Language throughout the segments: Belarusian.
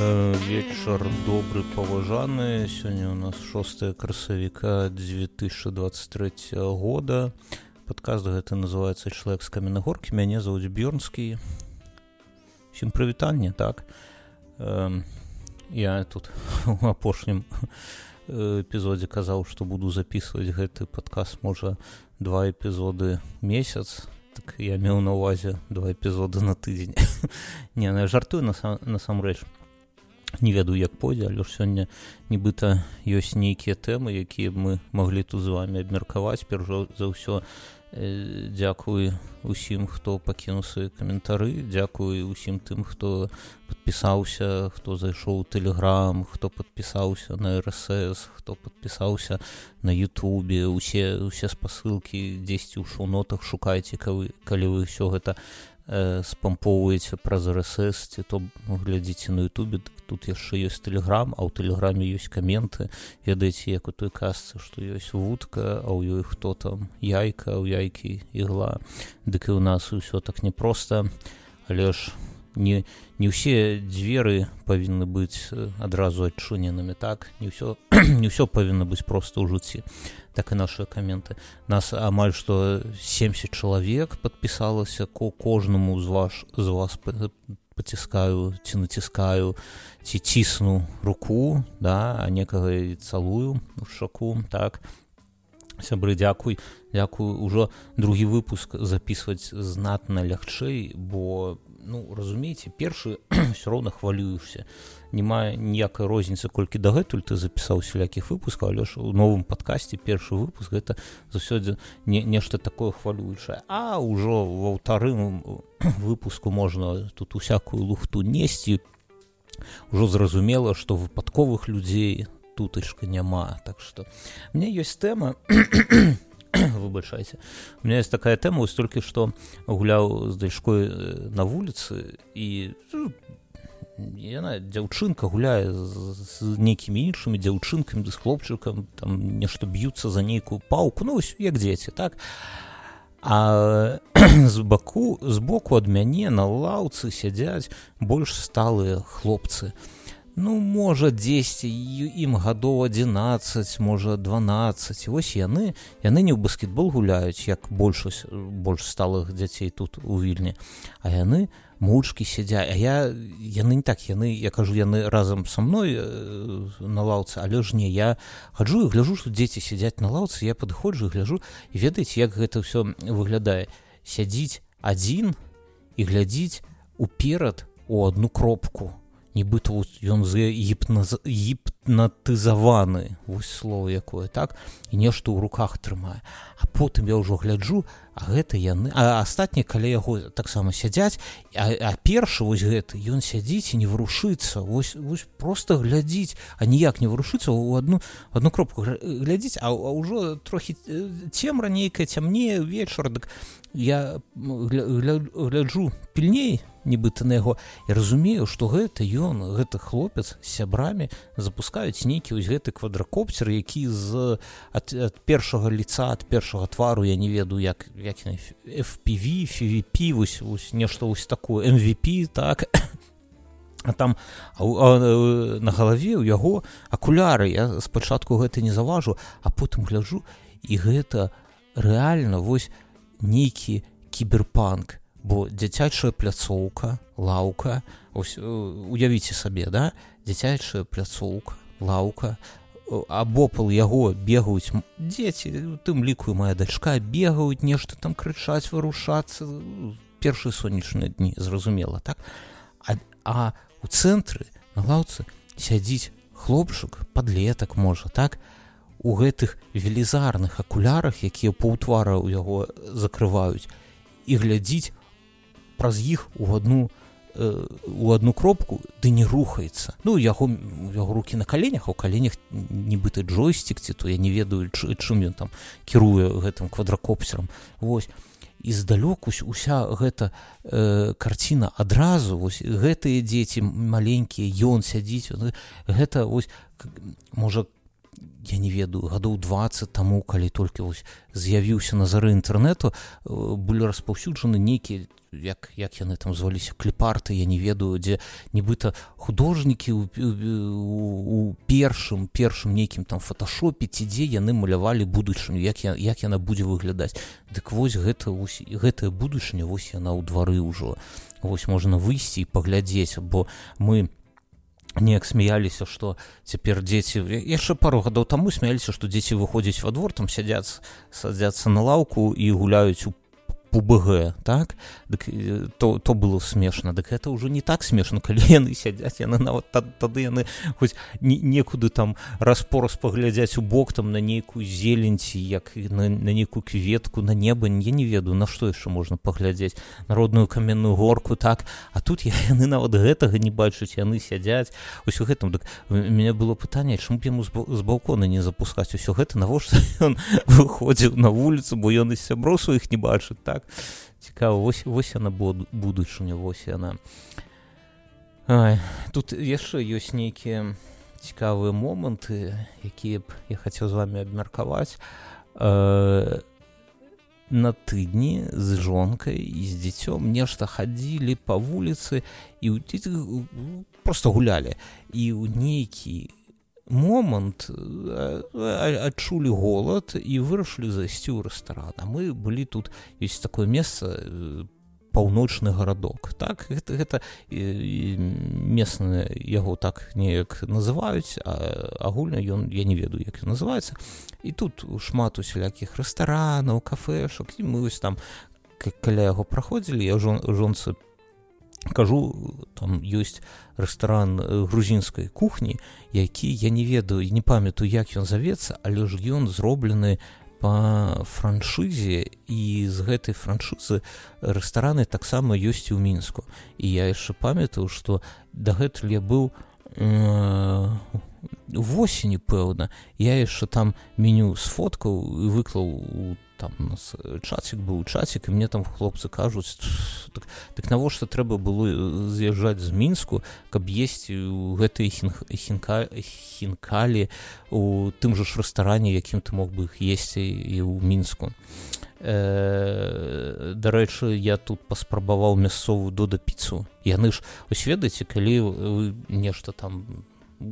вечар добры паважаны сёння у нас 6 красавіка 2023 года. Падказ гэта называется чалавек з каменнагоркі мяне зовут бёрнскі сім прывітанне так. Э, я тут у апошнім эпізодзе казаў што буду записывать гэты падказ можа два эпізоды месяц. Так я меў на увазе два эпізоды на тыдзень не на жартую насамрэч на не ведаю як пойдзе. Але ж сёння нібыта ёсць нейкія тэмы якія мы маглі тут з вами абмеркаваць. Перш за ўсё э, дзякуй усім хто пакінуў свае каментары. Дзякуй усім тым хто подпісаўся хто зайшоў тэлеграм хто подпісаўся на рсс хто подпісаўся на Ютубе. Усе усе спасылкі дзесьці ў шоу-нотах шукайце калі вы ўсё гэта э, спампоўваеце праз рсс ці то глядзіце на Ютубе тут яшчэ ёсць тэлеграм а ў тэлеграме ёсць каменты. Ведаеце як у той касцы што ёсць вудка а ў ёй хто там яйка ў яйкі ігла. Дык і ў нас усё так непросто але ж не не ўсе дзверы павінны быць адразу адчыненымі так? Не ўсё не ўсё павінна быць просто ў жыцці. Так і наши каменты. Нас амаль што 70 чалавек подпісалася ко кожнаму з ваш з вас паціскаю ці націскаю ці цісну руку да а некага цалую у шаку так? Сябры дзякуй дзякую ўжо другі выпуск записываць знатна лягчэй бо ну разумееце першы все роўна хвалюешься не мае ніякай розніцы колькі дагэтуль ты запісаў сялякіх выпускаў але ж у новым падкасці першы выпуск гэта заўсёдзе не нешта такое хвалюючае. А ўжо ва ўтарым выпуску можна тут усякую лухту несці. Ужо зразумела што выпадковых людзей тутачка няма так что мне ёсць тэма выбачайце у меня есть такая тэма столькі што гуляў з дачкой на вуліцы і яна дзяўчынка гуляе з нейкімі іншымі дзяўчынкамі ды з хлопчыкам там нешта б'юцца за нейкую паўку ну як дзеці так? А з баку збоку ад мяне на лаўцы сядзяць больш сталыя хлопцы ну можа дзесьці ім гадоў 11 можа 12 вось яны яны не ў баскетбол гуляюць як большасць больш сталых дзяцей тут у вільні. А яны у мучкі сядзя а я яны не так яны я кажу яны разам са мной э, на лаўцы але ж не я хаджу і гляжу што дзеці сядзяць на лаўцы я падыходжу гляжу і ведаеце як гэта ўсё выглядае. Сядзіць адзін і глядзіць уперад у одну кропку нібыта ён з гіпна гіпнатызаваны. Вось слово якое так? І нешта ў руках трымае. А потым я ўжо гляджу а гэта яны а астатнія каля яго таксама сядзяць а, а першы вось гэты ён сядзіць і не варушыцца. Вось вось просто глядзіць а ніяк не варушыцца у одну одну кропку глядзіць а, а ўжо трохі цемра нейкая цямнее вечар дык я гляджу пільней нібыта на яго і разумею што гэта ён гэты хлопец сябрамі запускаюць нейкі вось гэты квадракопцер які з ад, ад першага лица ад першага твару я не ведаю як як fpv фVP вось вось нешта вось такое mvp так. А там а, а, на галаве у яго акуляры. Я спачатку гэта не заважу а потым гляжу і гэта рэальна вось нейкі кіберпанк. Бо дзіцячая пляцоўка лаўка ось э, уявіце сабе да? Дзіцячая пляцоўка лаўка абопал яго бегаюць дзеці тым ліку моя дачка бегаюць нешта там крычаць вырушацца першыя сонечныя дні зразумела так? А, а у цэнтры на лаўцы сядзіць хлопчык подлетак можа так? У гэтых велізарных акулярах якія паўтвара ў яго закрываюць і глядзіць праз іх у одну э, у одну кропку ды не рухаецца ну яго яго руки на каленях у каленях нібыты джойстик ці то я не ведаю чым ён там кіруе гэтым квадракопсерам восьось і здалёк уся гэта э, карціна адразу вось гэтыя дзеці маленькія ён сядзіць гэта вось можа я не ведаю гадоў 20 таму калі толькі з'явіўся на зары інтэрнэту былі распаўсюджаны нейкія як як яны там зваліся кліпарты я не ведаю дзе нібыта художнікі у, у, у першым першым нейкім там фотошопе ці дзе яны малявалі будучыню як я як яна будзе выглядаць. Дык вось гэта вось, гэтая будучыня вось яна ў двары ўжо. Вось можна выйсці і паглядзець бо мы неяк смяяліся што цяпер дзеці яшчэ пару гадоў таму смяяліся што дзеці выходзяць во двор там сядзяць садзяцца на лаўку і гуляюць у ПБГ так? Дык, то то было смешна дык это ўжо не так смешна калі яны сядзяць яны нават тады яны хоць не, некуды там распораз паглядзяць у бок там на нейкую зеленці як на, на нейкую кветку на неба я не ведаю на што яшчэ можна паглядзець народную каменную горку так? А тут я, яны нават гэтага не бачаць яны сядзяць. Усё гэтым дык меня было пытанне чаму б яму з балкона не запускаць? Усё гэта навошта ён выходзіў на вуліцу бо ён і сяброў сваіх не бачыць так так. Цікава вось вось яна будучыня вось яна тут яшчэ ёсць нейкія цікавыя моманты якія б я хацеў з вами абмеркаваць э, на тыдні з жонкай і з дзіцём нешта хадзілі па вуліцы і просто гулялі і ў нейкі момант адчулі голад і вырашылі зайсці ў рэстаран. А мы былі тут ёсць такое месца паўночны гарадок. Так гэта, гэта местны яго так неяк называюць агульна ён я не ведаю як называецца. І тут шмат усялякіх рэстаранаў кафешак мы вось там каля яго праходзілі я жон жонцы кажу там ёсць рэстаран э, грузінскай кухні які я не ведаю не памятаю як ён завецца але ж ён зроблены по франшызе і з гэтай франшызы рэстараны таксама ёсць у мінску. І я яшчэ памятаю што дагэтуль я быў э, восені пэўна. Я яшчэ там меню сфоткаў і выклаў у там у нас чацік быў чацік і мне там хлопцы кажуць так, так навошта трэба было з'язджаць з мінску каб есці у гэтай хінка хінкалі у тым жа ж рэстаране якім ты мог бы іх есці і ў мінску э, дарэчы я тут паспрабаваў мясцовую дода піцу яны ж ось ведаеце калі вы нешта там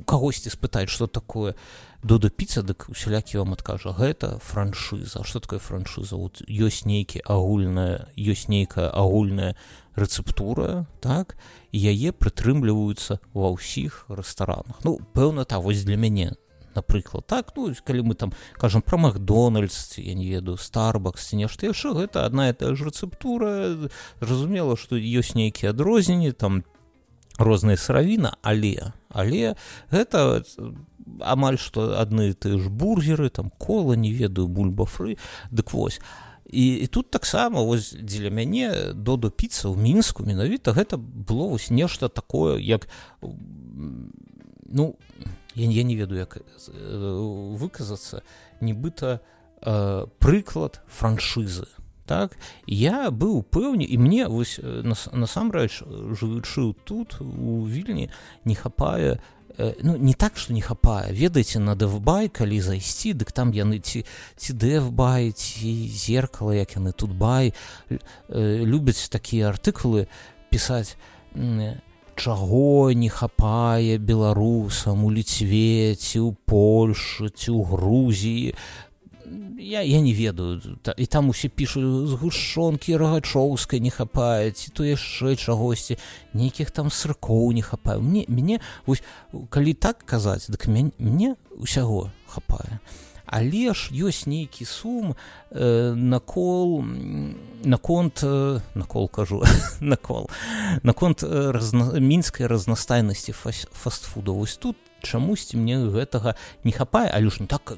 кагосьці спытаць что такое дода піца дык усялякі вам адкажа гэта франшыза. Что такое франшыза? Вот ёсць нейкі агульная ёсць нейкая агульная рэцэптура так? Яе прытрымліваюцца ва ўсіх рэстаранах. Ну пэўна та вось для мяне напрыклад так. Ну калі мы там кажам про макдональдс я не ведаю старбакс ці нешта яшчэ гэта одна і тая ж рэцэптура. Зразумела што ёсць нейкія адрозненні там розная сыравіна але але гэта амаль што адны ты ж бургеры там кола не ведаю бульбафры. Дык вось і, і тут таксама дзеля мяне доду піца ў мінску менавіта гэта было вось нешта такое як ну я, я не ведаю як выказацца нібыта э, прыклад франшызы так. Я быў пэўне і мне вось насамрэч жывучы тут у вільні не хапае Э, ну не так что не хапае. Ведаеце на дэвбай калі зайсці дык там яны ці ці дэвбай ці зеркала як яны тут бай э, любяць такія артыкулы пісаць чаго не хапае беларусам у ліцве ці ў польшы ці ў грузіі я, я не ведаю. Та, і там усе пішуць згушонкі рагачоўскай не хапае ці то яшчэ чагосьці. Нейкіх там сыркоў не хапаю. Мне мяне вось калі так казаць дык мяне, мне усяго хапае. Але ж ёсць нейкі сум э, накол наконт э, накол кажу накол наконт э, разна, мінскай разнастайнасці фастфуда вось тут чамусьці мне гэтага не хапае. Але ж не так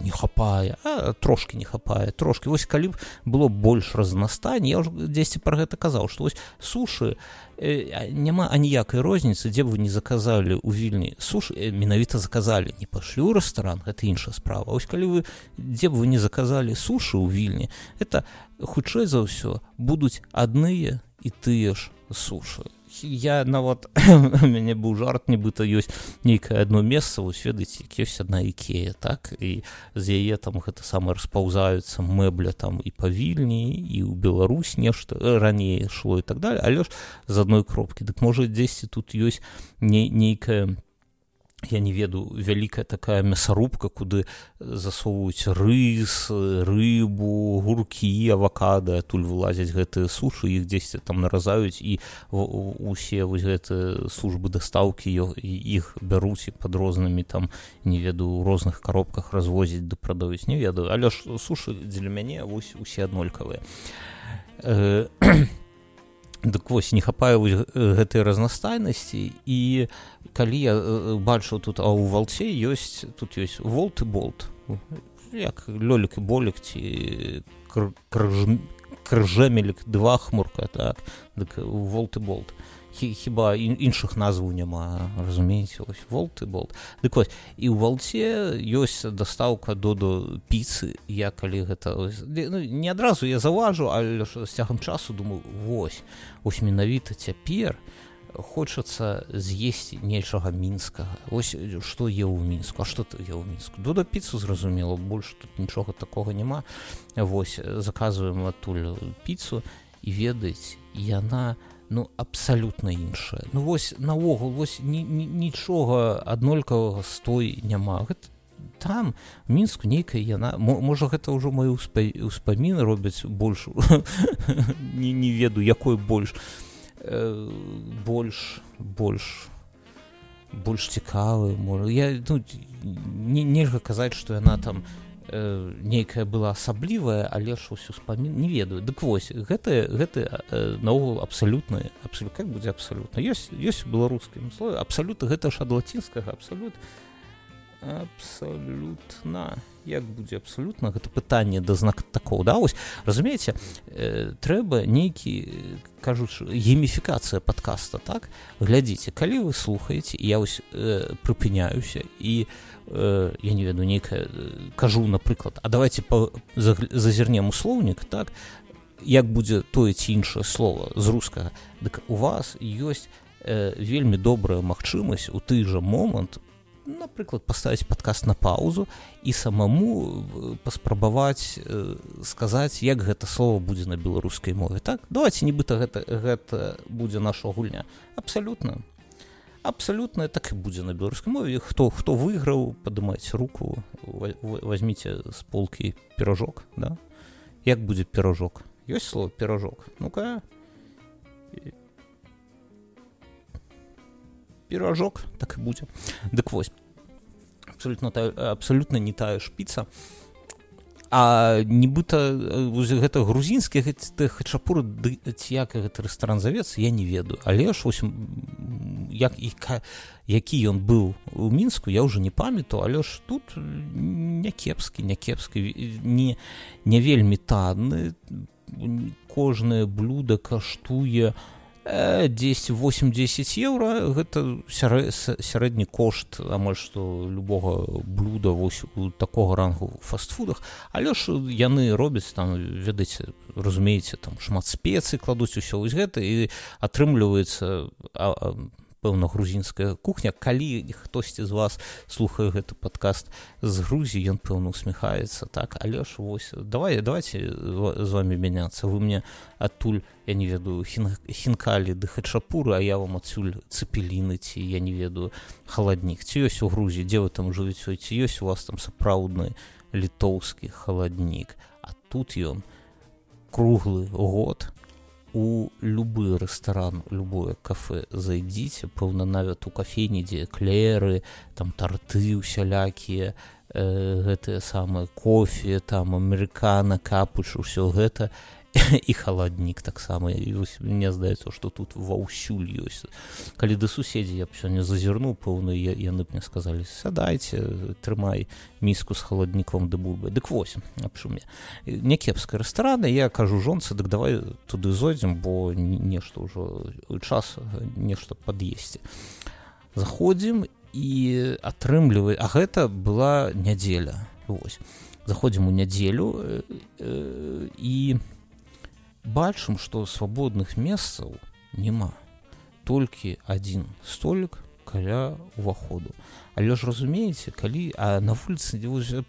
не хапае а, трошки не хапае трошки вось калі б было больш разнастань я ўжо дзесьці пра гэта казаў што вось сушы э, няма аніякай розніцы дзе б вы не заказалі ў вільні суш э, менавіта заказалі не пашлі ў рэстаран гэта іншая справа. Ось калі вы дзе б вы не заказалі сушы ў вільні это хутчэй за ўсё будуць адныя і тыя ж сушы я нават мяне быў жарт нібыта ёсць нейкае одно месца вось ведаеце ёсць одна ікея так і з яе там гэта сама распаўзаюцца мэбля там і павільні і ў Беларусь нешта раней шло і так далее. Але ж з адной кропкі дык можа дзесьці тут ёсць не нейкая я не веду вялікая такая мясарубка куды засоўваюць рыс рыбу гуркі авакада адтуль вылазяць гэтыя сушы іх дзесьці там наразаюць і усе вось гэты службы дастаўкі іх бяруць і под рознымі там не веду у розных коробках развозіць да прадаюць не ведаю. Але ж сушы дзеля мяне вось усе аднолькавыя. Э, Дык вось не хапае гэтай разнастайнасці. І калі я бачу тут а ў валце ёсць тут ёсць волт і болт. Як лёлік і болік ці крыжэмелік два хмурка так. Дык волт і болт хіба іншых назваў няма разумееце? Ось волт і болт. Дык вось і ў валце ёсць дастаўка доду піцы. Я калі гэта ось, ну, не адразу я заўважу але з цягам часу думаю вось ось менавіта цяпер хочацца з'есці нечага мінскага. Ось што е ў мінску? А што ты я ў мінску? Дуда піцу зразумела больш тут нічога такога няма. Вось заказваем адтуль піцу і ведаць яна на ну абсалютна іншае. Ну вось наогул вось нічога аднолькавага стой няма. Гэта там мінску нейкая яна можа гэта ўжо маю ўспаміны робяць больш не не веду якой больш э, больш больш больш цікавы можа. Я ну, не нельга казаць што яна там не э, нейкая была асаблівая але ж усю спамін не ведаю. Дык вось гэта гэты э, наогул абсалютна абсолют как будзе абсалютна ёсць ёсць беларускім слове абсалют гэта ж ад лацінскага абсалют абсалютна як будзе абсалютна гэта пытанне да знак такого да вось разумееце э, трэба нейкі кажуць гейміфікацыя подкаста так? Глядзіце калі вы слухаеце я вось э, прыпыняюся і у э, я не веду нейкая кажу напрыклад а давайте зазірнем у слоўнік так? Як будзе тое ці іншае слово з рускага дык у вас ёсць э, вельмі добрая магчымасць у ты жа момант напрыклад паставіць падкаст на паузу і самому паспрабаваць сказаць як гэта слово будзе на беларускай мове так? Давайте нібыта гэта гэта будзе наша гульня. Абсалютна абсалютна так і будзе на беларускай мове хто хто выйграў падымаць руку возьмите з полкі пирожок да? Як будзе пирожок? Ёсць слово пирожок? Ну-ка пирожок так і будзе дык вось абсолютно абсолютно не тая шпіца А нібыта гэта грузінскі хачапур ці як гэты рэстаран завецца я не ведаю. Але ж ось як і які ён быў у мінску я ўжо не памятаю. Але ж тут някепскі някепскі не не вельмі танны кожнае блюдо каштуе у 10 8-10 еўра гэта сярэдні кошт амаль што любога блюда вось такога рангу фастфудах. Але ж яны робяць там ведаеце разумееце там шмат спецый кладуць усё вось гэта і атрымліваецца пэўна грузінская кухня. Калі хтосьці з вас слухае гэты падкаст з грузі ён пэўна усміхаецца так? Але ж вось давай давайте з вами мяняцца. Вы мне адтуль я не ведаю хін, хінкалі ды хачапуры а я вам адсюль цепеліны ці я не ведаю халаднік. Ці ёсць у грузі дзе вы там жывіце? Ці ёсць у вас там сапраўдны літоўскі халаднік? А тут ён круглы год у любы рэстаран любое кафе зайдзіце пэўна нават у кафені дзе клеры там тарты усялякія э, гэтыя самыя кофе там амерыкана капуш усё гэта і халаднік таксама мне здаецца што тут ва ўсюль ёсць калі да суседзі я б сёння зазірнуў пэўна яны б мне сказалі сядайце трымай міску з халадніком ды бульбай дык вось абшуме някепская рэстарана я кажу жонцы дык давай туды зойдзем бо нешта ўжо час нешта пад'есці заходзім і атрымлівай а гэта была нядзеля вось заходзім у нядзелю э, э, і бачым што свабодных месцаў няма толькі адзін столик каля уваходу але ж разумееце калі а на вуліцы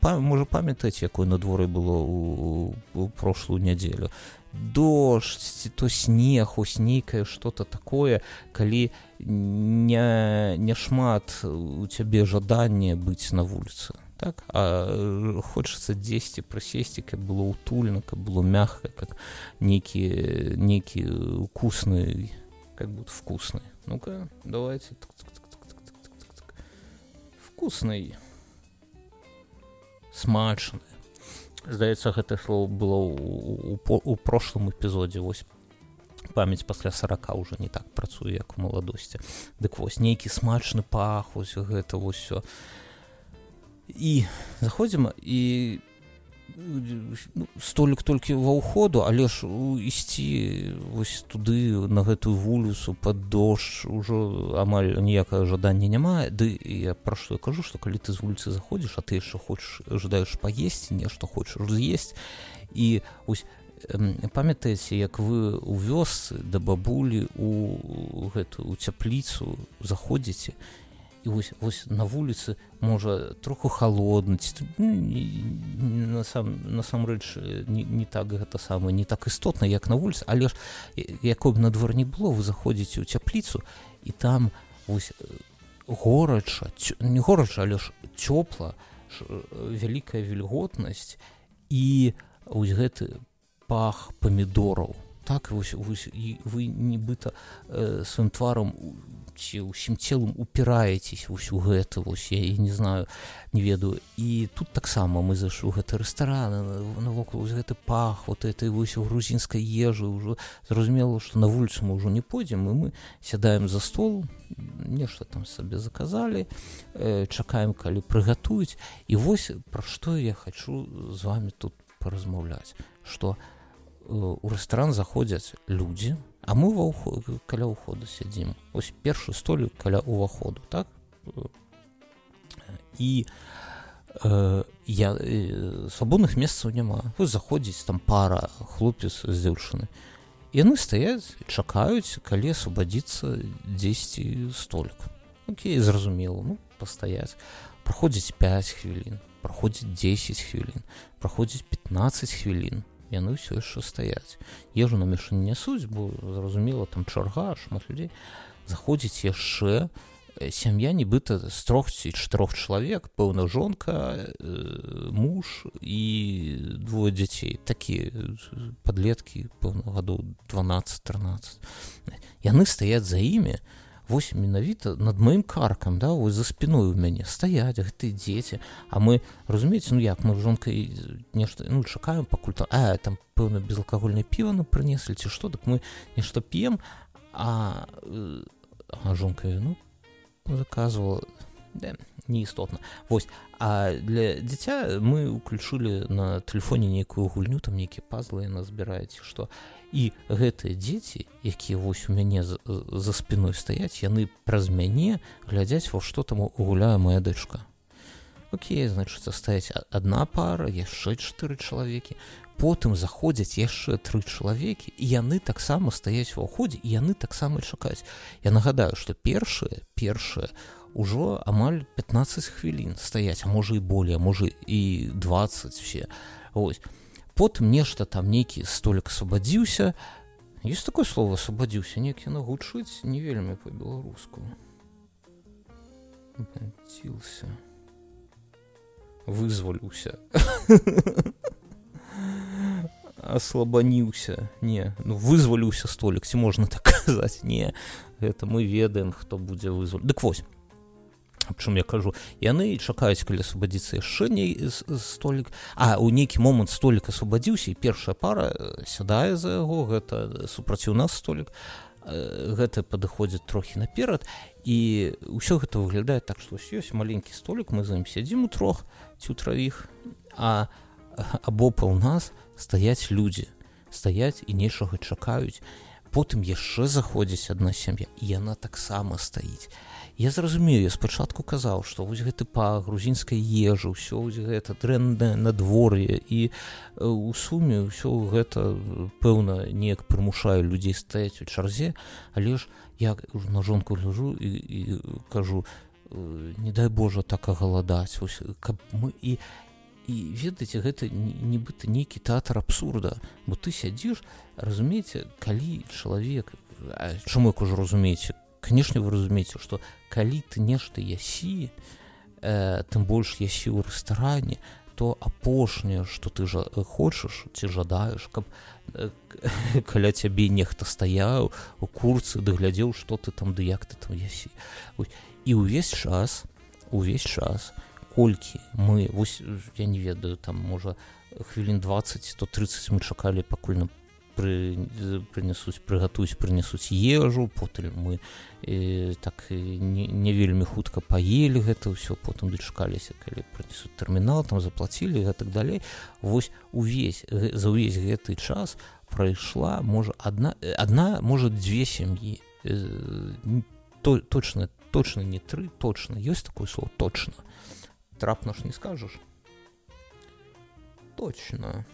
можа памятаць якой надвор'е было у, прошлую нядзелю? Дождь то снег ось нейкае что-то такое калі не не шмат у цябе жаданне быць на вуліцы так а хочется дзесьці прысесці каб было утульна каб было мягка как некі некі укусны как будто вкусны ну-ка давайте вкусный. Смачны здаецца гэта слово было у, прошлым эпізодзе вось памяць пасля 40 уже не так працуе як у маладосці дык вось нейкі смачны пах вось гэта вось все і заходзім і ну, столик толькі ва ўходу але ж ісці вось туды на гэтую вуліцу под дождж ужо амаль ніякае жадання няма. Ды я пра што я кажу што калі ты з вуліцы заходзіш а ты яшчэ хочаш жадаеш паесці нешта хочаш з'есць. І ось памятаеце як вы у вёсцы да бабулі у гэтую цяпліцу заходзіце вось вось на вуліцы можа троху холоднаць ну, насам насамрэч не, не так гэта самае не так істотна як на вуліцы але ж якой б на двор не было вы заходзіце ў цяпліцу і там ось горача не горача але ж цёпла вялікая вільготнасць і ось гэты пах памідораў. Так вось, вось і вы нібыта э, сваім тварам ці ўсім целам упіраецесь вось у гэта вось я і не знаю не ведаю і тут таксама мы зайшлі гэты рэстаран навокал гэты пах вот этой вось у грузінскай ежы ўжо зразумела што на вуліцу мы ўжо не пойдзем і мы сядаем за стол нешта там сабе заказалі э, чакаем калі прыгатуюць і вось пра што я хочу з вами тут паразмаўляць что э, у рэстаран заходзяць людзі А мы ва каля ўходу сядзім ось першы столі каля ўваходу так? І э, я э, свабодных месцаў няма вы заходзіць там пара хлопец з дзяўчыны яны стаяць чакаюць калі асвабадзіцца дзесьці столик. Окей зразумела ну пастаяць праходзіць 5 хвілін праходзіць 10 хвілін праходзіць 15 хвілін яны ўсё яшчэ стаяць ежу на мішань нясуць бо зразумела там чарга шмат людзей заходзіць яшчэ сям'я нібыта з трох ці чатырох чалавек пэўна жонка муж і двое дзяцей такія падлеткі пэўна гадоў 12-13 яны стаяць за імі вось менавіта над маім каркам да вось за спиной у мяне стаяць гэты дзеці а мы разумееце ну як мы жонкай нешта ну чакаем пакуль то а там пэўна безалкагольнае піва ну прынеслі ці што так мы нешта п'ем а, а жонка ну заказывала да, неістотна вось а для дзіця мы уключылі на тэлефоне нейкую гульню там нейкія пазлы на збіраеце што і гэтыя дзеці якія вось у мяне за, за спиной стаяць яны праз мяне глядзяць во што там гуляе моя дачка. Окей значит стаяць одна пара яшчэ чатыры чалавекі. Потым заходзяць яшчэ тры чалавекі і яны таксама стаяць ва ўходзе яны таксама чакаюць. Я нагадаю что першае першае ўжо амаль 15 хвілін стаяць можа і более можа і 20 все ось потым нешта там нейкі столик асвабадзіўся. Есть такое слово асвабадзіўся некі нагучыць не вельмі по-беларуску цілся вызваліўся. Аслабаніўся. Не ну вызваліўся столик ці можна так казаць? Не это мы ведаем хто будзе вызвал дык вось чым я кажу. Яны чакаюць калі асвабадзіцца яшчэ не столик а у нейкі момант столик асвабадзіўся і першая пара э, сядае за яго гэта супраціў нас столик э, гэта падыходзіць трохі наперад і ўсё гэта выглядае так што ёсць маленькі столик мы за ім сядзім у трох ці ў траіх а або па ў нас стаяць людзі стаяць і нечага чакаюць. Потым яшчэ заходзіць адна сям'я і яна таксама стаіць я зразумею спачатку казаў што вось гэты па грузінскай ежы ўсё гэта дрэннае надвор'е і у суме ўсё гэта пэўна неяк прымушаю людзей стаяць у чарзе але ж я на жонку гляжу і, і кажу не дай Божа так агаладаць каб мы і і ведаеце гэта нібыта нейкі тэатр абсурда бо ты сядзіш разумееце калі чалавек чаму як ужо разумееце канешне вы разумееце што калі ты нешта ясі э, тым больш ясі ў рэстаране то апошняе што ты жа хочаш ці жадаеш каб э, каля цябе нехта стаяў у курцы ды глядзеў што ты там ды як ты там ясі і ўвесь час увесь час колькі мы вось я не ведаю там можа хвілін 20 то 30 мы чакалі пакуль нам пры, прынесуць прыгатуюць прынесуць ежу потым мы э, так не, не вельмі хутка паелі гэта ўсё потым дачкаліся калі прынесуць тэрмінал там заплацілі так далей. Вось увесь за ўвесь гэты час прайшла можа одна одна можа дзве сям'і. То точно точно не тры точно ёсць такое слово точно трапна ж не скажаш? Точно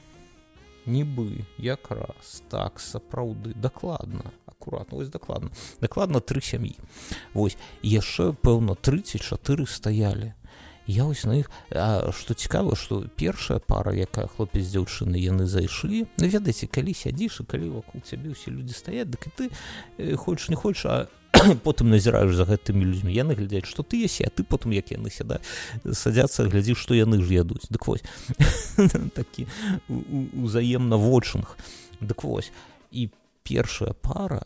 нібы якраз так сапраўды. Дакладна акуратно вось дакладна. Дакладна тры сям'і. Вось яшчэ пэўна 34 стаялі. Я вось на іх што цікава што першая пара якая хлопец дзяўчыны яны зайшлі. Ну, ведаеце калі сядзіш і калі вакол цябе ўсе людзі стаяць дык і ты э, хочаш не хочаш а потым назіраеш за гэтымі людзьмі яны глядзяць што ты ясе а ты потым як яны сяда садзяцца глядзі што яны ж ядуць дык вось такі узаемна вочынг дык вось і першая пара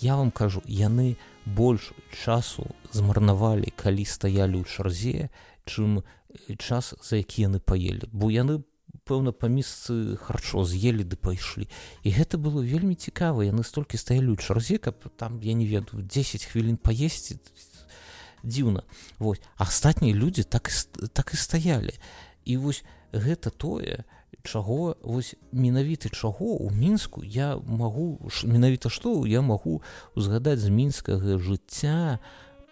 я вам кажу яны больш часу змарнавалі калі стаялі ў чарзе чым час за які яны паелі бо яны пэўна па месцы харчо з'елі ды пайшлі. І гэта было вельмі цікава яны столькі стаялі ў чарзе каб там я не ведаю 10 хвілін паесці дзіўна. Вось. Астатнія людзі так так і стаялі. І вось гэта тое чаго вось менавіты чаго у мінску я магу менавіта што я магу узгадаць з мінскага жыцця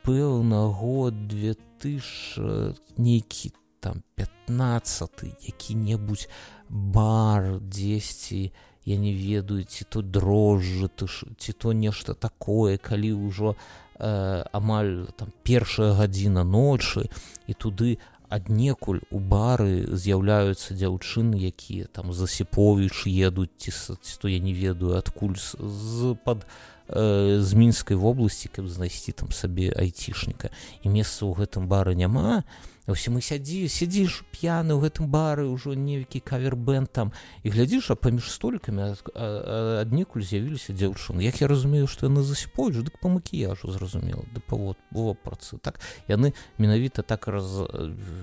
пэўна год 2000 нейкі там 15 які-небудзь бар дзесьці я не ведаю ці то дрожжы ты ці то нешта такое калі ўжо э, амаль там першая гадзіна ночы і туды аднекуль у бары з'яўляюцца дзяўчыны якія там засіповіч едуць ці, ці то я не ведаю адкуль з-пад э, з мінскай вобласці каб знайсці там сабе айцішніка. І месца ў гэтым бары няма. Ўсе мы сядзі сядзіш п'яны ў гэтым бары ўжо невікі кавербэн там. І глядзіш а паміж столькамі аднекуль з'явіліся дзяўчыны. Як я разумею што яны засіпоюць дык па макіяжу зразумела да павод вопрацы так яны менавіта так раз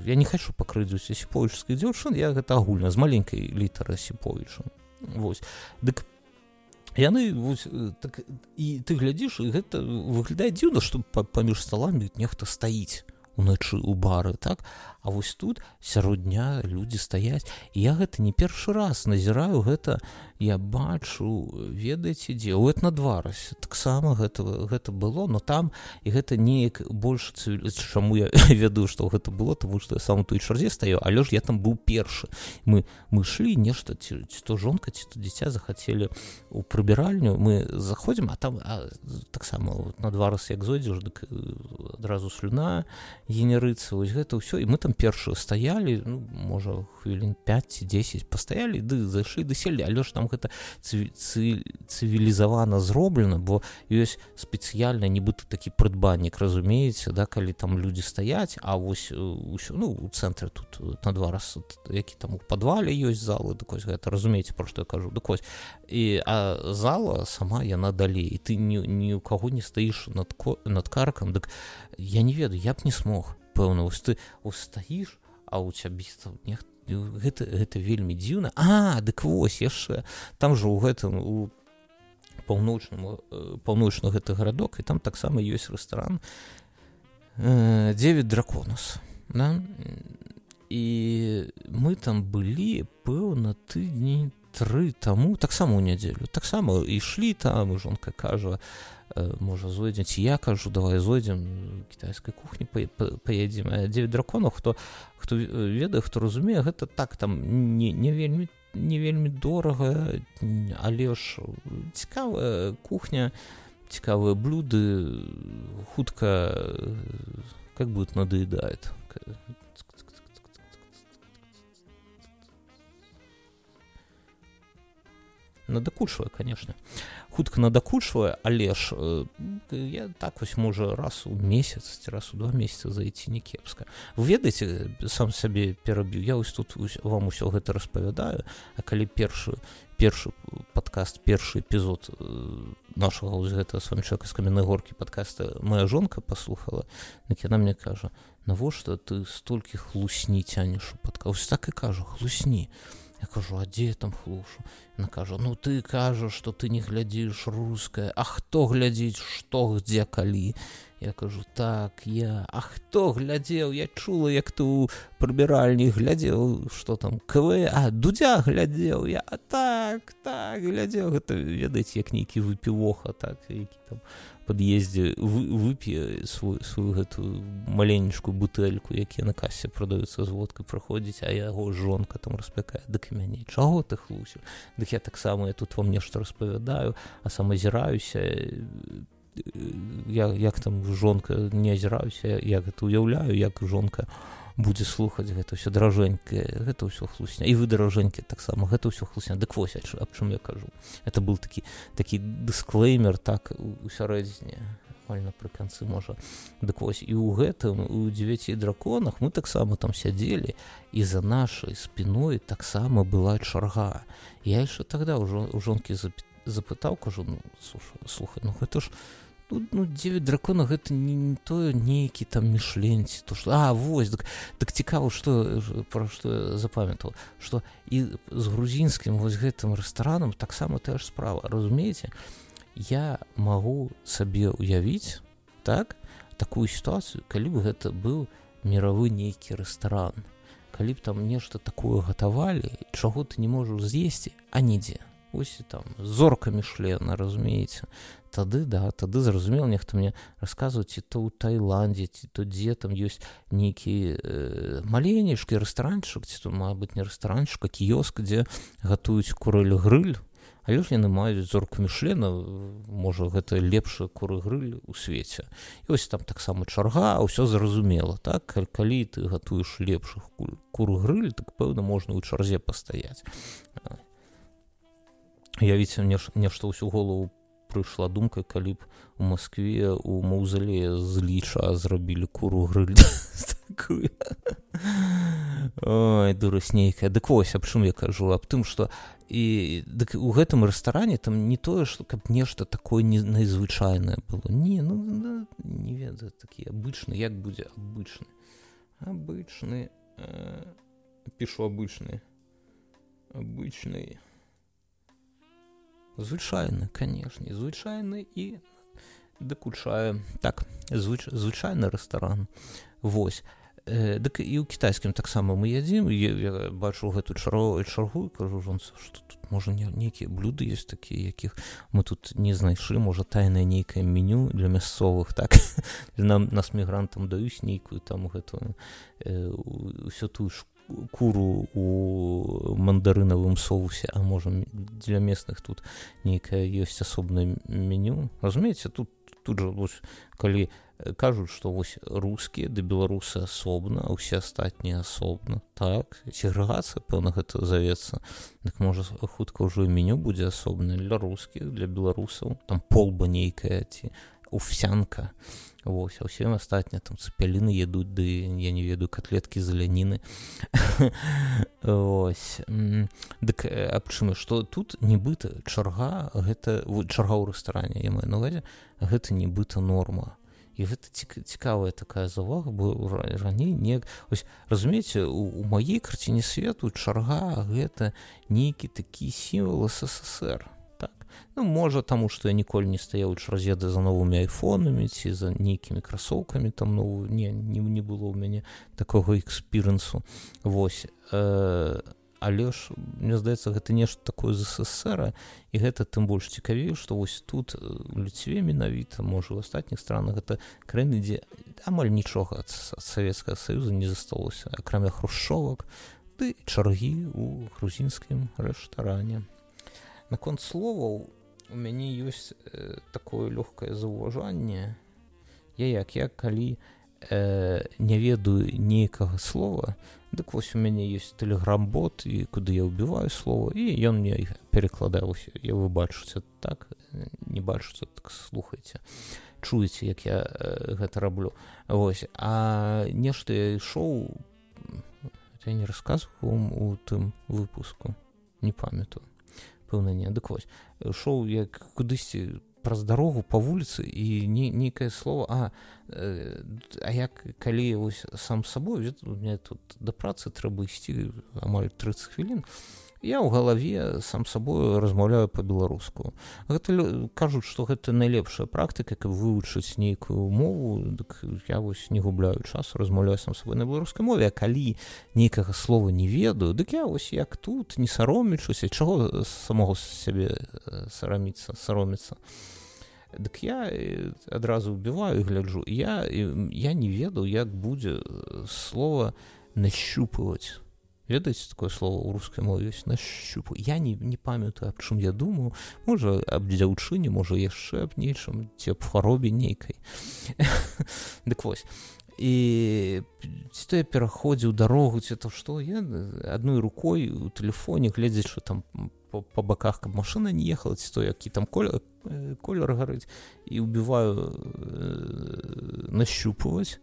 я не хочу пакрыдзець сіпоічскай дзяўчын я гэта агульна з маленькай літары сіповічым восьось дык яны вось, так і ты глядзіш і гэта выглядае дзіўна што паміж сталамі нехта стаіць уначы у бары так? А вось тут сярод дня людзі стаяць і я гэта не першы раз назіраю гэта я бачу ведаеце дзе ў этнадварась таксама гэта гэта было но там і гэта неяк больш чаму я ведаю што гэта было тому што я сам той чарзе стаю але ж я там быў першы. Мы мы шлі нешта ці, ці то жонка ці то дзіця захацелі у прыбіральню. Мы заходзім а там таксама на два раз як зойдзеш дык адразу слюна генерыцца вось гэта ўсё. І мы там першую стаялі ну, можа хвілін 5 ці 10 пастаялі ды зайшлі даселі але ж там гэта цывілізавана зроблена бо ёсць спецыяльна нібыта такі прыдбаннік разумееце да калі там людзі стаяць а вось ўсё ну у цэнтры тут на два раз які там у падвале ёсць залы дык вось гэта разумееце про што я кажу дык вось і а зала сама яна далей і ты ні, ні у каго не стаіш над над каркам дык я не ведаю я б не смог. Пэўна вось ты устаіш а у цябе нехта гэта гэта вельмі дзіўна а дык вось яшчэ там жа у гэтым у паўночным паўночна гэты гарадок і там таксама ёсць рэстаран 9 драконус да? і мы там былі пэўна тыдні тры таму таксама ў нядзелю таксама ішлі там жонка кажа можа зойдзем ці я кажу давай зойдзем кітайскай кухні паедзем 9 драконаў хто хто ведае хто разумее гэта так там не, не вельмі не вельмі дорага але ж цікавая кухня цікавыя блюды хутка как будет надоедает надакучвае конечно. Хутка надакучвае але ж э, я так вось можа раз у месяц ці раз у два месяца зайти не кепска. Ведаеце сам сабе пераб'ю я вось тут вам усё гэта распавядаю а калі першую першы падкаст першы эпізод э, нашага вось гэта с вами чалавека з каменнай горкі падкаста моя жонка паслухала так яна мне кажа навошта ты столькі хлусні цянеш у падкаст так і кажу хлусні я кажу а дзе там хлушу на кажа ну ты кажаш что ты не глядзіш рускае а хто глядзіць што дзе калі я кажу так я. А хто глядзеў я чула як ты у прыбіральні глядзеў что там кв. А дудзя глядзеў я а так так глядзеў гэта ведаць як нейкі выпівоха так які там пад'ездзе вы, вып'е свой сваю гэтую маленечкую бутэльку якія на касе прадаюцца з водкай праходзіць а яго жонка там распякае дык мяне чаго ты хлусіў дык я таксама я тут вам нешта распавядаю а сам азіраюся я як там жонка не азіраюся як гэта уяўляю як жонка будзе слухаць гэта ўсё дражэнькае гэта ўсё хлусня. І вы даражэнькі таксама гэта ўсё хлусня. Дык вось аб чым я кажу. Это был такі такі дысклеймер так у сярэдзіне напрыканцы можа. Дык вось і ў гэтым у дзевяці драконах мы таксама там сядзелі і за нашай спіной таксама была чарга. Я яшчэ тогда ўжо у жонкі запытаў кажу ну слухай ну гэта ж ну, ну 9 дракона гэта не, не тое нейкі там мішленці то что а вось так, так цікава что про что запамятаў что і з грузінскім вось гэтым рэстаранам таксама тая ж справа. Разумееце я магу сабе уявіць так такую сітуацыю калі бы гэта быў мировы нейкі рэстаран калі б там нешта такое гатавалі чаго ты не можаш з'есці а нідзе ось там зоркамі шлена разумееце тады да тады зразумела нехта мне расказваць ці то ў таиландзе ці то дзе там ёсць нейкі э, маленечкі рэстаранчык ці то мабыць не рэстаранчыка кіёск дзе гатуюць курыль грыль але ж яны маюць зорку мішлена можа гэта лепшы куры грыль у свеце. І ось там таксама чарга ўсё зразумела так? Калі ты гатуеш лепшых кур грыль так пэўна можна ў чарзе пастаяць. Явіце мне нешта ўсю голову прыйшла думка калі б у москве у маўзале з ліча зрабілі куру грыль. Ой дурась нейкая дык вось аб чым я кажу? Аб тым что і дык у гэтым рэстаране там не тое што каб нешта такое не найзвычайнае было. Не ну да, не ведаю такі абычны як будзе абычны. Абычны э, пішу абычны. Абычны звычайны канешне звычайны і дакучае так звыч, звычайны рэстаран. Восьось э, дык і ў кітайскім таксама мы ядзім я, я бачу гэту чару чаргу кажу жонца што тут можа не нейкія блюды есть такія якіх мы тут не знайшлі можа тайнае нейкае меню для мясцовых так? Нам нас мігрантам даюць нейкую там гэтую э, ўсё тую школу куру у мандарынавым соусе а можем для местных тут нейкае ёсць асобнае меню. Разумееце тут тут жа вось калі кажуць што вось рускія да беларусы асобна усе астатнія асобна так сегрэгацыя пэўна гэта завецца. Дык можа хутка ўжо і меню будзе асобна для рускіх для беларусаў. Там полба нейкая ці овсянка Вось, а ўсім астатня там цыпяліны едуць ды я не ведаю котлеткі заляніны ось дык аб чым што тут нібыта чарга гэта чарга ў рэстаране я маю навазе гэта нібыта норма. І гэта цікавая такая завага бо раней не ось разумееце у маей карціне свету чарга гэта нейкі такі сімвал ссср Ну, можа таму што я ніколі не стаяў раз'еды за новымі айфонамі ці за нейкімі красоўкамі там ну не, не, не было ў мяне такога экспірэнсу восьось э, але ж мне здаецца гэта нешта такое з ссср і гэта тым больш цікавей што вось тут у ліцве менавіта можа у астатніх странах гэта краіны дзе амаль нічога савецкага саюза не засталося акрамя хрушовак ды чаргі у грузінскім рэштаране наконт словаў у мяне ёсць э, такое лёгкае заўважанне. Я як я калі э, не ведаю нейкага слова Дык вось у мяне ёсць тэлеграм-бот і куды я ўбіваю слова і ён мне перакладаюся я вы бачыце так не бачыце так слухайце чуеце як я э, гэта раблю. Вось а нешта я ішоў я не расказваў у тым выпуску не памятаю. Пэўна не дык вось шоў як кудысьці праз дарогу по вуліцы і не нейкае слово а э, а як калі вось сам сабой мне тут да працы трэба ісці амаль 30 хвілін я ў галаве сам сабою размаўляю по-беларуску гэта кажуць што гэта найлепшая практыка каб вывучыць нейкую мову дык я вось не губляю час размаўляю сам сабой на беларускай мове а калі нейкага слова не ведаю дык я вось як тут не саромічуся чаго самого сябе сараміцца сароміцца а Дык я адразу убіваю і гляджу. Я я не ведаў як будзе слова нащупывать ведаеце такое слово ў рускай мове ёсць нащупу я не не памятаю аб чым я думаю. Можа аб дзяўчыне можа яшчэ аб нечым ці аб хваробе нейкай. Дык вось. І ці то я пераходзіў дарогу ці то што я адной рукой у тэлефоне гледзячы там по, по баках каб машина не ехала ці то які там колер колер гарыць і убиваю э, нащупваць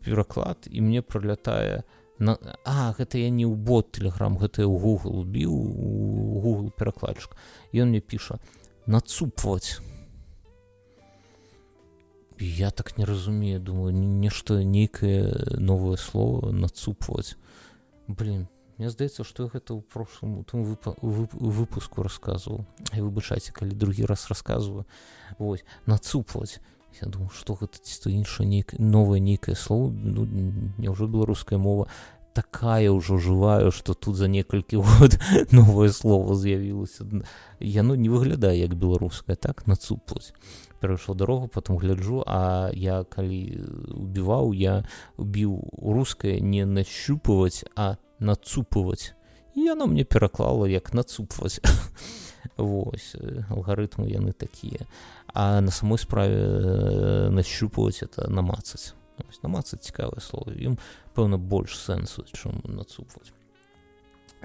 пераклад і мне пролятае на а гэта я не ў бот телеграм гэта ў google убіў у google перакладчык. Ён мне піша нацупваць я так не разумею думаю нешта нейкае новае слово нацупваць блин Мне здаецца што гэта ў прошлым тым выпуску рассказываў. І выбачайце калі другі раз рассказываю вось нацупваць я думаю што гэта ці то іншае нейк новае нейкае слово ну, няўжо беларуская мова такая ўжо жываю што тут за некалькі год новае слово з'явілася яно не выглядае як беларускае так нацупваць перайшла дарогу потом гляджу а я калі убіваў я убіў рускае не нащупваць а нацупваць і яно мне пераклала як нацупваць Вось алгарытмы яны такія. А на самой справе нащупваць это намацаць намацаць цікавае слово. Ім пэўна больш сэнсу чым нацупваць.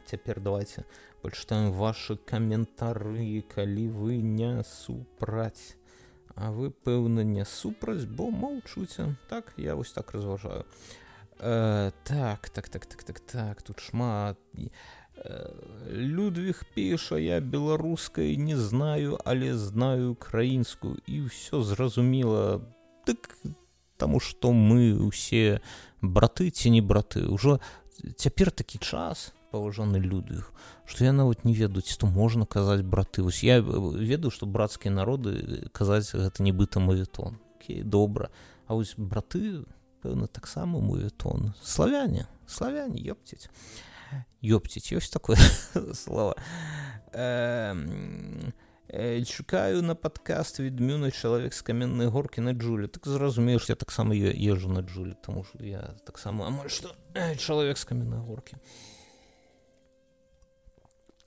Цяпер давайте пачытаем ваши каментары калі вы не супраць. А вы пэўна не супраць бо маўчуце. Так я вось так разважаю. А Э, так так так так так так тут шмат людвиг піша я беларускай не знаю але знаю украінскую і ўсё зразумела. Так таму што мы усе браты ці не браты ўжо цяпер такі час паважаны людвиг што я нават не ведаюць што можна казаць браты. Вось я ведаю што брацкія народы казаць гэта нібыта мавітон. Добра. А вось браты пэўна таксама муетон славяне славяне ёпціць ёпціць ёсць такое слова чакаю на падкаст відмюны чалавек з каменнай горкі на джулі так зразумееш я таксама езжу на джулі тому что я таксама амаль што чалавек з каменнай горкі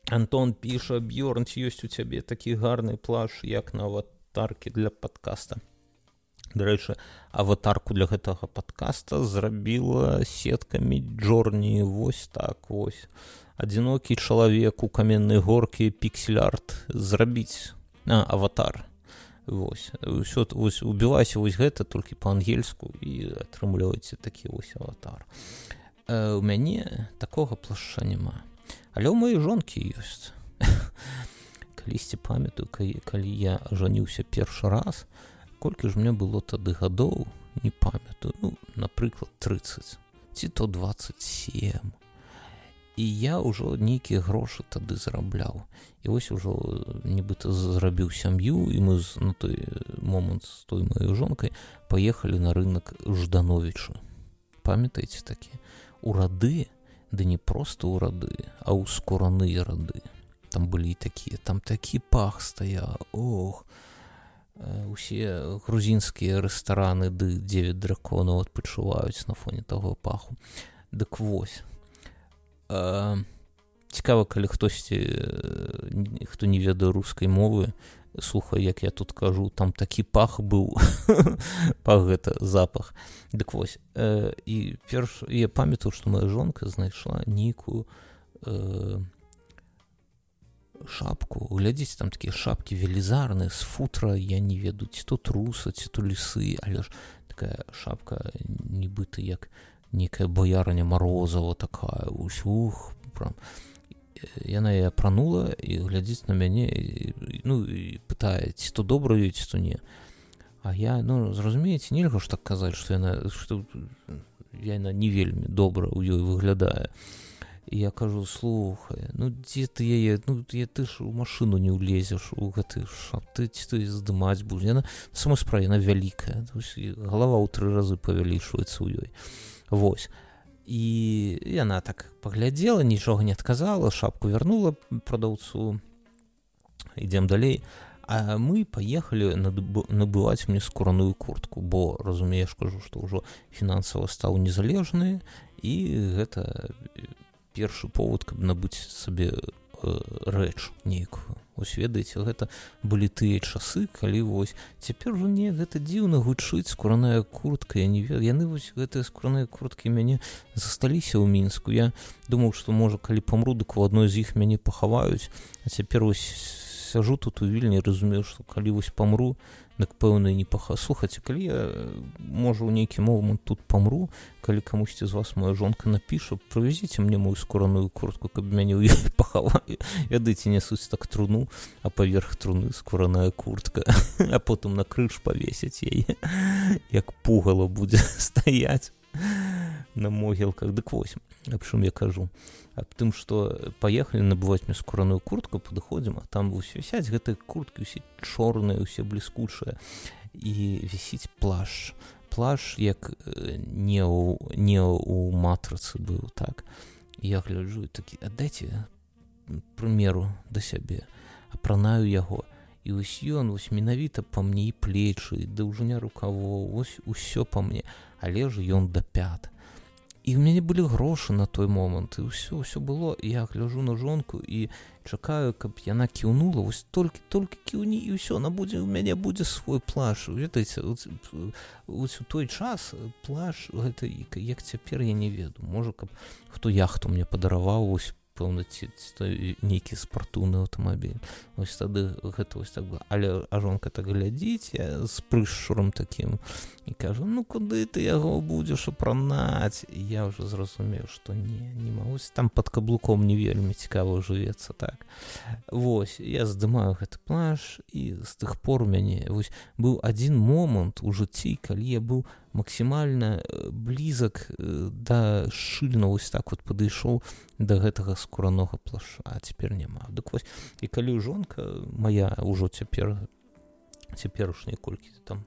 Антон піша б'ёрнць ёсць у цябе такі гарны плаш як на аватаркі для падкаста дарэчы аватарку для гэтага подкаста зрабіла сеткамі джорні. Вось так вось. Адзінокі чалавек у каменнай горкі піксель-арт зрабіць а, аватар. Вось. Ўсё вось убівайся вось гэта толькі па-ангельску і атрымліваеце такі вось аватар. У мяне такога плашча няма. Але ў маёй жонкі ёсць. Калісьці памятаю калі я ажаніўся першы раз то колькі ж мне было тады гадоў не памятаю. Ну напрыклад 30 ці то 27 і я ўжо нейкія грошы тады зарабляў і вось ужо нібыта зрабіў сям'ю і мы на той момант з той маёй жонкай паехалі на рынок ждановічу памятаеце такі урады ды не проста ў рады а ў скураныя рады там былі такія там такі пах стаяў ох усе грузінскія рэстараны ды 9 драконаў адпачуваюць на фоне таго паху. Дык вось. Цікава калі хтосьці хто не ведае рускай мовы слухай як я тут кажу там такі пах быў па гэта запах. Дык вось э, і перш я памятаю што моя жонка знайшла нейкую э, шапку. Глядзіце там такія шапкі велізарныя з футра я не веду. Ці то труса ці то лісы але ж такая шапка нібыта як некая боярня морозова такая. Ух прям. Яна я апранула і глядзіць на мяне ну і пытае ці то добра ці то не. А я ну зразумееце нельга ж так казаць што яна што яна не вельмі добра ў ёй выглядае я кажу слухай ну дзе ты яе ну я ты ж у машыну не ўлезеш у гэты шап ты ці ты здымаць будзе яна сама справе яна вялікая галава ў тры разы павялічваецца ў ёй восьось і яна так паглядзела нічога не адказала шапку вярнула прадаўцу ідзем далей. А мы паехалі набываць мне скураную куртку бо разумееш кажу што ўжо фінансава стаў незалежны і гэта першы повод каб набыць сабе э, рэч нейкую. Ось ведаеце гэта былі тыя часы калі вось цяпер ужо не гэта дзіўна гучыць скураная куртка я не ведаю яны вось гэтыя скураныя курткі мяне засталіся ў мінску. Я думаў што можа калі памру дык у адной з іх мяне пахаваюць. А цяпер вось сяжу тут у вільні разумею што калі вось памру дык пэўна не паха слухаце калі я можа ў нейкі момант тут памру калі камусьці з вас моя жонка напіша прывязіце мне мою скураную куртку каб мяне ў ёй пахаваю ведаеце нясуць так труну а паверх труны скураная куртка а потым на крыж павесяць яе як пугала будзе стаять на могілках дык вось аб чым я кажу аб тым што паехалі набываць мне скураную куртку падыходзім а там ўсё вісяць гэтыя курткі усе чорныя усе бліскучыя і вісіць плаш плаш як не ў, не ў матрыцы быў так. Я гляджу такі аддайце прымеру да сябе апранаю яго і вось ён вось менавіта па мне плечы даўжыня рукаво ось усё па мне. Але ж ён да пят і у мяне былі грошы на той момант і ўсё ўсё было. Я гляжу на жонку і чакаю каб яна кіўнула вось толькі толькі кіўні і ўсё на будзе у мяне будзе свой плаш ведаеце у той час плаш гэта як цяпер я не веду. Можа каб хто яхту мне падараваў вось пэўна ці, ці нейкі спартуны аўтамабіль ось тады гэта вось так было. Але а жонка так глядзіць з прышурам такім і кажу ну куды ты яго будзеш апранаць? Я ўжо зразумеў што не не магусь там под каблуком не вельмі цікава жывецца так. Вось я здымаю гэты плаш і з тых пор у мяне вось быў адзін момант у жыцці калі я быў максімальна э, блізак э, да шчыльна вось так вот падышоў да гэтага скуранога плаша а цяпер няма. Дык вось і калі жонка моя ўжо цяпер цяперашняй колькі там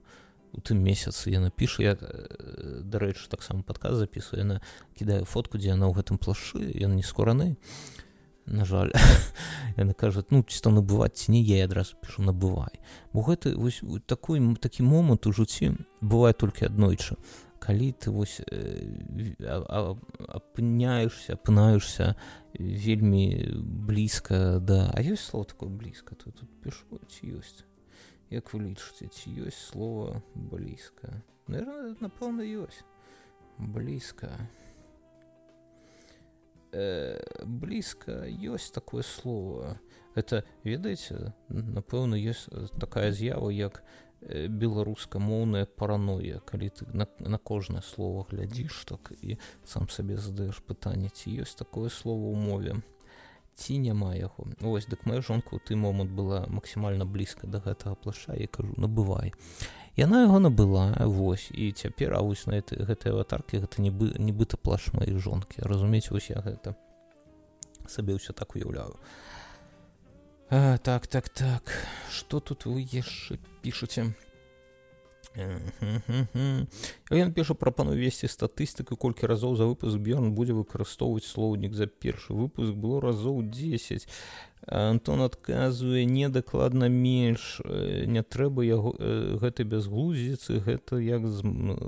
у тым месяцы яна піша я э, дарэчы таксама падказ запісваю яна кідае фотку дзе яна ў гэтым плашы ён не скураны на жаль яна кажа ну ці то набываць ці не я адразу пішу набывай бо гэта вось такой такі момант у жыцці бывае толькі аднойчы калі ты вось апыняешься апынаешься вельмі блізка да. А ёсць слово такое блізка то тут пішу ці ёсць як вы лічыце ці ёсць слово блізка напэўна ёсць блізка э, блізка ёсць такое слово. Это ведаеце напэўна ёсць такая з'ява як беларускамоўная параноя калі ты на, на кожнае слово глядзіш так і сам сабе задаеш пытанне ці ёсць такое слово ў мове ці няма яго. Ось дык моя жонка у ты момант была максімальна блізка да гэтага плаша я кажу набывай яна яго набыла вось і цяпер а вось на гэтай аватаркі гэта нібы нібыта плаш маёй жонкі. Разумець вось я гэта сабе ўсё так уяўляю. А, так так так. Что тут вы яшчэ пішуце Ён піша прапану весці статыстыку колькі разоў за выпуск б'ён будзе выкарыстоўваць слоўнік за першы выпуск. Было разоў 10 Антон адказвае недакладна менш не трэба яго гэтай бязглузіцы гэта як з,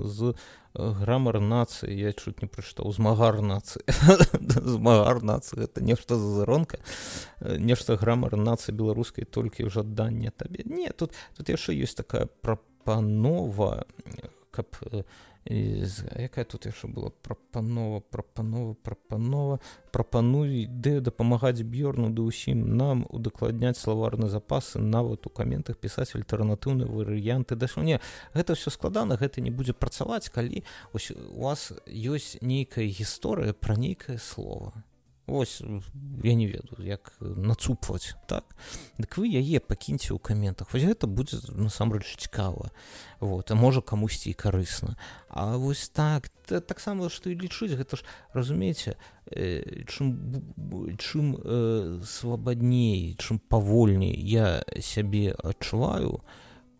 з грамар нацыі. Я чуть не прачытаў. Змагар нацыі. Змагар нацыі это нешта за заронка нешта грамар нацыі беларускай толькі жаданне табе. Не тут тут яшчэ ёсць такая прапа прапанова каб якая тут яшчэ была? Прапанова прапанова прапанова прапануй ідэю дапамагаць б'ёрну да ўсім нам удакладняць словарны запасы нават у каментах пісаць альтэрнатыўныя варыянты. Да не гэта все складана гэта не будзе працаваць калі ось у вас ёсць нейкая гісторыя пра нейкае слово Вось я не ведаю як нацупваць. Так? Дык вы яе пакіньце ў каментах. Вось гэта будзе насамрэч цікава. Вот а можа камусьці і карысна. А вось так таксама што і лічыць гэта ж разумееце э, чым чым э, свабадней чым павольней я сябе адчуваю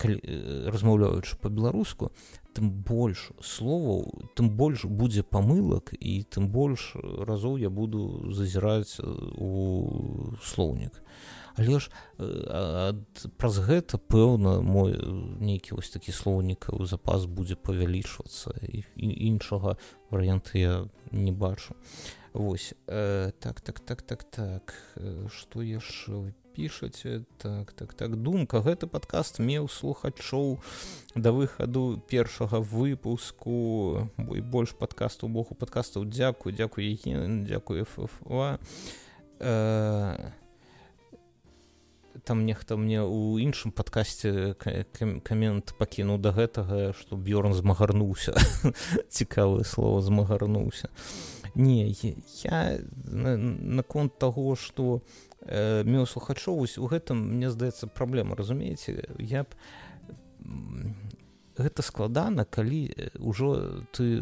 э, размаўляючы па-беларуску тым больш словаў тым больш будзе памылак і тым больш разоў я буду зазіраць э, у слоўнік але ж э, праз гэта пэўна мой нейкі вось такі слоўнікаў запас будзе павялічвацца і іншага варыянта я не бачу. Восьось э, так так так так так што яшчэ пішаце так так так думка. Гэты падкаст меў слухачоў да выхаду першага выпуску. Бо больш падкасту богу падкастаў. Дзякую дзякую дзякую фа э, там нехта мне ў іншым падкасці камент пакінуў да гэтага што б'ёрн змагарнуўся. Цікавае слово змагарнуўся. Не я наконт таго што э, меў слухачоў у гэтым мне здаецца праблема разумееце? Я б гэта складана калі ўжо ты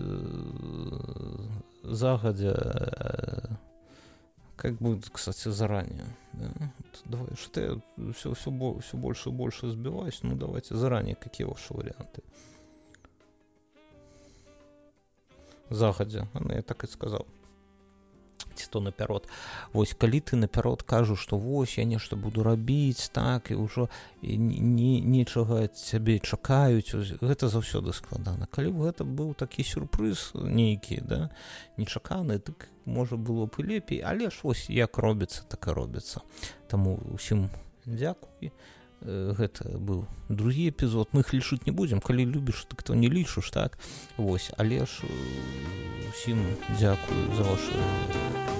загадзя как будет кстати заранее да? давай что ты все все все больше и больше сбиваюсь ну давайте заранее какие ваши варианты? Загадзя она я так и сказал ці то наперод вось калі ты наперод кажу что вось я нешта буду рабіць так і ўжо нічога цябе чакаюць гэта заўсёды складана. Калі б гэта быў такі сюрпрыз нейкі да нечаканы так можа было б і лепей. Але ж вось як робіцца так і робіцца. Таму усім дзякуй. і гэта быў другі эпізод мы их лічыць не будзем калі любіш ты хто не лічыш так? Вось але ж усім дзякую за вашу